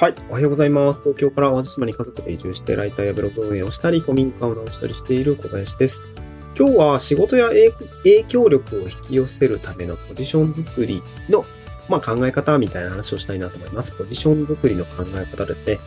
はい。おはようございます。東京から淡路島に家族で移住して、ライターやブログ運営をしたり、古民家を直したりしている小林です。今日は仕事や影響力を引き寄せるためのポジション作りの、まあ、考え方みたいな話をしたいなと思います。ポジション作りの考え方ですね。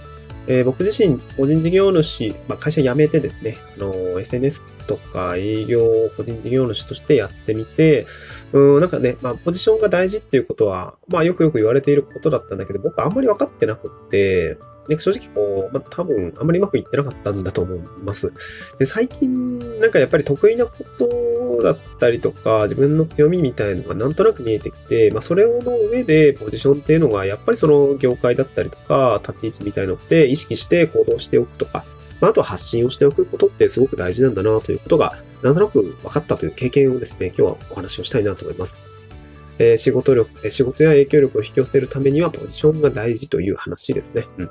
えー、僕自身、個人事業主、まあ、会社辞めてですね、あの、SNS とか営業を個人事業主としてやってみて、うん、なんかね、まあ、ポジションが大事っていうことは、まあ、よくよく言われていることだったんだけど、僕あんまり分かってなくって、で正直こう、まあ、多分、あんまりうまくいってなかったんだと思います。で、最近、なんかやっぱり得意なことだったりとか、自分の強みみたいのがなんとなく見えてきて、まあ、それの上でポジションっていうのが、やっぱりその業界だったりとか、立ち位置みたいのって意識して行動しておくとか、まあ、あと発信をしておくことってすごく大事なんだなということが、なんとなく分かったという経験をですね、今日はお話をしたいなと思います。えー、仕事力、仕事や影響力を引き寄せるためにはポジションが大事という話ですね。うん。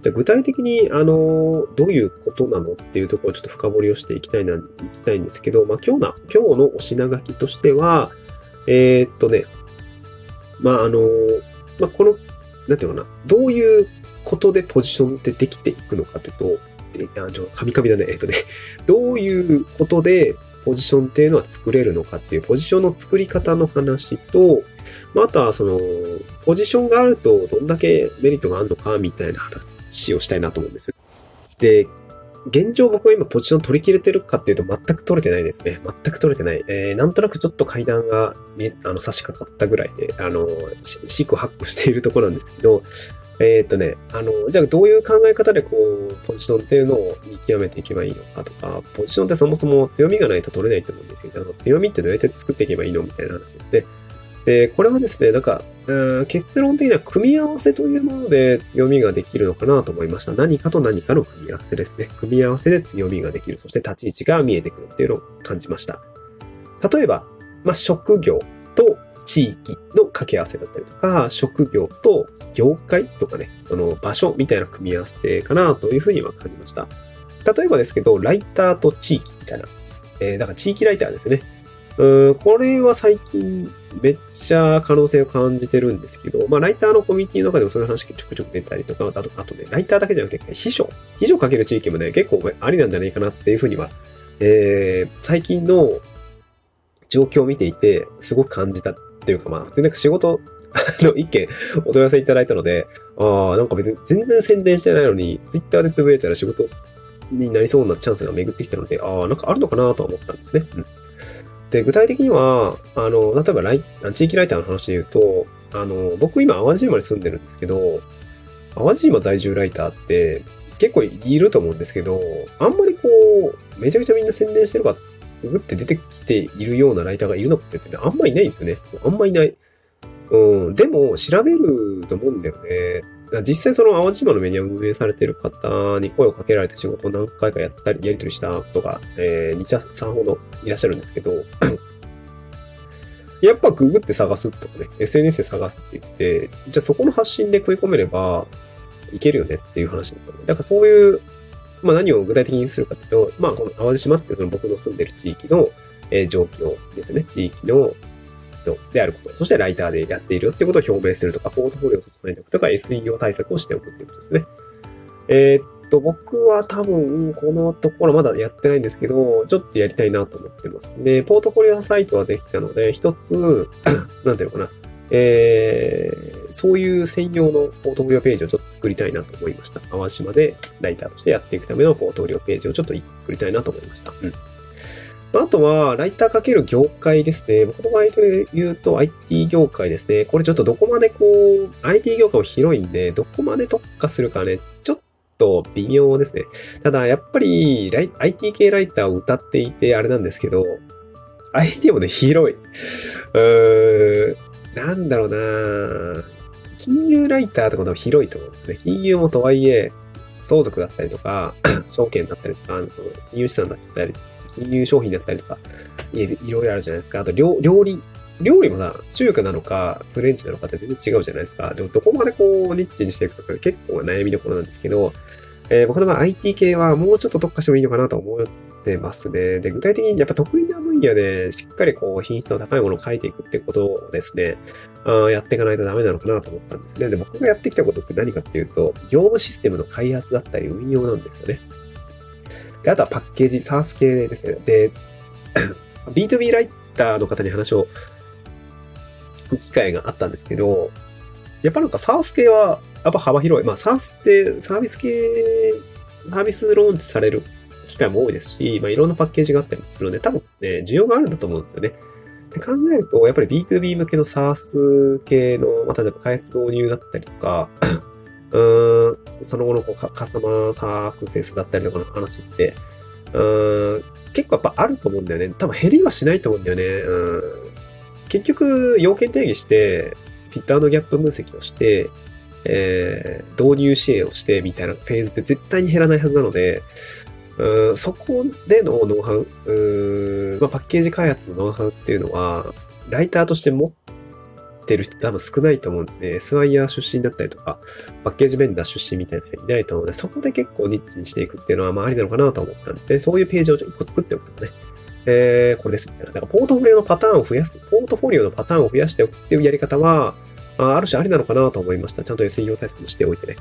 じゃ具体的に、あの、どういうことなのっていうところをちょっと深掘りをしていきたいな、いきたいんですけど、まあ今日の、今日のお品書きとしては、えー、っとね、まああの、まあこの、なんていうかな、どういうことでポジションってできていくのかというと、あ、ちょ、カミカミだね。えっとね、どういうことでポジションっていうのは作れるのかっていうポジションの作り方の話と、まあ、あとはその、ポジションがあるとどんだけメリットがあるのかみたいな話をしたいなと思うんですよ。で、現状僕は今ポジション取り切れてるかっていうと全く取れてないですね。全く取れてない。えー、なんとなくちょっと階段があの差し掛かったぐらいで、あの、シークハックしているところなんですけど、えー、っとね、あの、じゃあどういう考え方でこう、ポジションっていうのを見極めていけばいいのかとか、ポジションってそもそも強みがないと取れないと思うんですよ。じゃあ強みってどうやって作っていけばいいのみたいな話ですね。で、これはですね、なんか、結論的には組み合わせというもので強みができるのかなと思いました。何かと何かの組み合わせですね。組み合わせで強みができる。そして立ち位置が見えてくるっていうのを感じました。例えば、まあ、職業と地域の掛け合わせだったりとか、職業と業界とかね、その場所みたいな組み合わせかなというふうには感じました。例えばですけど、ライターと地域みたいな。えー、だから地域ライターですね。うん、これは最近めっちゃ可能性を感じてるんですけど、まあ、ライターのコミュニティの中でもそういう話ちょくちょく出たりとか、あと、あとね、ライターだけじゃなくて、秘書。秘書かける地域もね、結構ありなんじゃないかなっていうふうには、えー、最近の状況を見ていて、すごく感じたっていうか、まあ、全然仕事 の一件お問い合わせいただいたので、ああ、なんか別に全然宣伝してないのに、ツイッターでつぶやいたら仕事になりそうなチャンスが巡ってきたので、ああ、なんかあるのかなとは思ったんですね。うん。で、具体的には、あの、例えばライ、地域ライターの話で言うと、あの、僕今淡路島に住んでるんですけど、淡路島在住ライターって結構いると思うんですけど、あんまりこう、めちゃくちゃみんな宣伝してるかっ、ググって出てきているようなライターがいるのかって言ってあんまいないんですよね。あんまいない。うん、でも調べると思うんだよね。実際その淡路島のメディアを運営されている方に声をかけられて仕事を何回かやったり、やり取りしたことが、えー、2社3ほどいらっしゃるんですけど、やっぱググって探すとかね、SNS で探すって言ってて、じゃあそこの発信で食い込めればいけるよねっていう話だったの。だからそういう、まあ何を具体的にするかっていうと、まあこの淡路島ってその僕の住んでる地域の、えー、状況ですね。地域の人であること、そしてライターでやっているよっていうことを表明するとか、ポートフォリオを整えておくとか、SEO 対策をしておくってことですね。えー、っと、僕は多分、このところまだやってないんですけど、ちょっとやりたいなと思ってますで、ポートフォリオサイトはできたので、一つ、なんていうのかな、えー、そういう専用のポートフォリオページをちょっと作りたいなと思いました。淡島でライターとしてやっていくためのポートフォリオページをちょっと作りたいなと思いました。うん。あとは、ライターかける業界ですね。僕の場合で言うと IT 業界ですね。これちょっとどこまでこう、IT 業界も広いんで、どこまで特化するかね、ちょっと微妙ですね。ただ、やっぱり、IT 系ライターを歌っていて、あれなんですけど、IT もね、広い。うーん、なんだろうな金融ライターとかも広いと思うんですね。金融もとはいえ、相続だったりとか、証券だったりとか、その金融資産だったり金融商品だったりとか、いろいろあるじゃないですか。あと料、料理、料理もさ、中華なのか、フレンチなのかって全然違うじゃないですか。でも、どこまでこう、ニッチにしていくとか結構悩みどころなんですけど、えー、僕の場合 IT 系はもうちょっと特化してもいいのかなと思っってますね。で、具体的にやっぱ得意な分野でしっかりこう品質の高いものを書いていくってことをですね、あやっていかないとダメなのかなと思ったんですね。で、僕がやってきたことって何かっていうと、業務システムの開発だったり運用なんですよね。で、あとはパッケージ、SARS 系ですね。で、B2B ライターの方に話を聞く機会があったんですけど、やっぱなんか SARS 系はやっぱ幅広い。まあ SARS ってサービス系、サービスローンチされる機会も多いですし、まあいろんなパッケージがあったりもするので、多分ね、需要があるんだと思うんですよね。って考えると、やっぱり B2B 向けの SARS 系の、まあ、例えば開発導入だったりとか、うん、その後のこうカスタマーサークセスだったりとかの話って、うん、結構やっぱあると思うんだよね。多分減りはしないと思うんだよね。うん、結局、要件定義して、フィットギャップ分析をして、えー、導入支援をしてみたいなフェーズって絶対に減らないはずなので、うんそこでのノウハウ、うんまあ、パッケージ開発のノウハウっていうのは、ライターとして持ってる人多分少ないと思うんですね。SIR 出身だったりとか、パッケージベンダー出身みたいな人いないと思うので、そこで結構ニッチにしていくっていうのは、まあありなのかなと思ったんですね。そういうページを1個作っておくとかね。えー、これですみたいな。だからポートフォリオのパターンを増やす、ポートフォリオのパターンを増やしておくっていうやり方は、あある種ありなのかなと思いました。ちゃんと SEO 対策もしておいてね。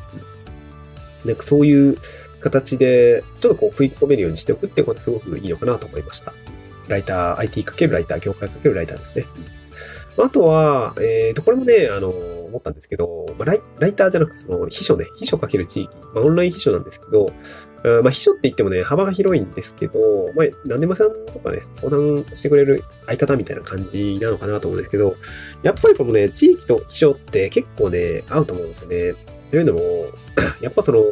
なんかそういう形で、ちょっとこう食い込めるようにしておくってことはすごくいいのかなと思いました。ライター、IT かけるライター、業界かけるライターですね。あとは、えっ、ー、と、これもね、あの、思ったんですけど、まあ、ライライターじゃなくて、その、秘書ね、秘書かける地域、まあ、オンライン秘書なんですけど、まあ、秘書って言ってもね、幅が広いんですけど、まあ、何でもさんとかね、相談してくれる相方みたいな感じなのかなと思うんですけど、やっぱりこのね、地域と秘書って結構ね、合うと思うんですよね。というのも、やっぱその、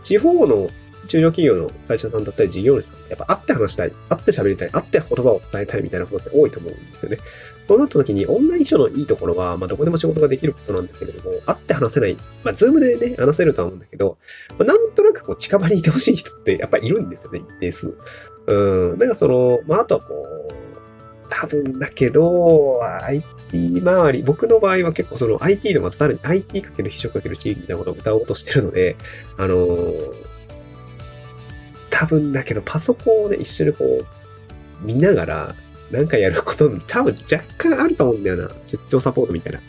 地方の中小企業の会社さんだったり事業主さんってやっぱ会って話したい、会って喋りたい、会って言葉を伝えたいみたいなことって多いと思うんですよね。そうなった時にオンライン書のいいところは、まあどこでも仕事ができることなんだけれども、会って話せない、まあズームでね、話せるとは思うんだけど、まあ、なんとなくこう近場にいてほしい人ってやっぱいるんですよね、一定数。うん。だからその、まああとはこう、多分だけど、IT 周り、僕の場合は結構その IT でもさらに IT かける秘書かける地域みたいなことを歌おうとしてるので、あのー多分だけど、パソコンをね、一緒にこう、見ながら、なんかやること多分若干あると思うんだよな。出張サポートみたいな。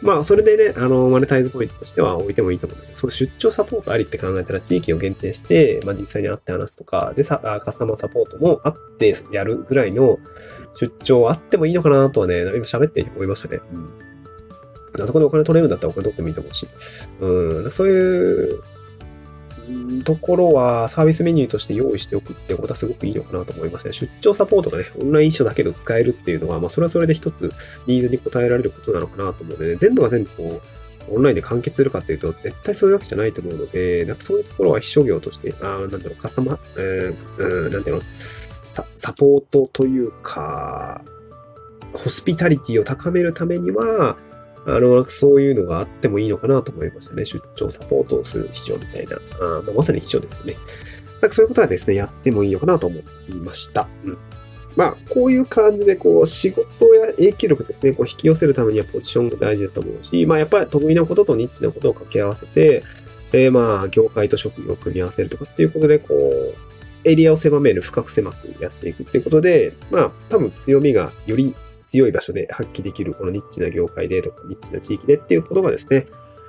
まあ、それでね、あの、マネタイズポイントとしては置いてもいいと思うんだけど、その出張サポートありって考えたら地域を限定して、まあ実際に会って話すとか、でさ、カスタマーサポートもあってやるぐらいの出張あってもいいのかなとはね、今喋って思いましたね。うん。あそこでお金取れるんだったらお金取ってもいいと思うし。うん。そういうところはサービスメニューとして用意しておくってことはすごくいいのかなと思いましたね。出張サポートがね、オンライン書だけど使えるっていうのは、まあそれはそれで一つニーズに応えられることなのかなと思うので、ね、全部が全部こう、オンラインで完結するかっていうと、絶対そういうわけじゃないと思うので、なんかそういうところは秘書業として、あなんだろう、カスタマー、えー、なんていうの、ササポートというか、ホスピタリティを高めるためには、あの、そういうのがあってもいいのかなと思いましたね。出張サポートをする秘書みたいな。あまあ、まさに秘書ですよね。なんかそういうことはですね、やってもいいのかなと思いました。うん。まあ、こういう感じで、こう、仕事や影響力ですね、こう、引き寄せるためにはポジションが大事だと思うし、まあ、やっぱり得意なこととニッチなことを掛け合わせて、えー、まあ、業界と職業を組み合わせるとかっていうことで、こう、エリアを狭める、深く狭くやっていくっていうことで、まあ、多分強みがより強い場所で発揮できる、このニッチな業界でとか、ニッチな地域でっていうことがですね、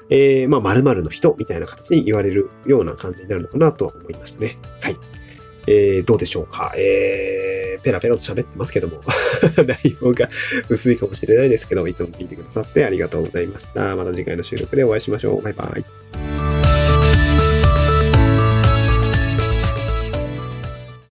えー、まあ、〇〇の人みたいな形に言われるような感じになるのかなとは思いましたね。はい。えー、どうでしょうか。えー、ペラペラと喋ってますけども 内容が薄いかもしれないですけど、いつも聞いてくださってありがとうございました。また次回の収録でお会いしましょう。バイバイ。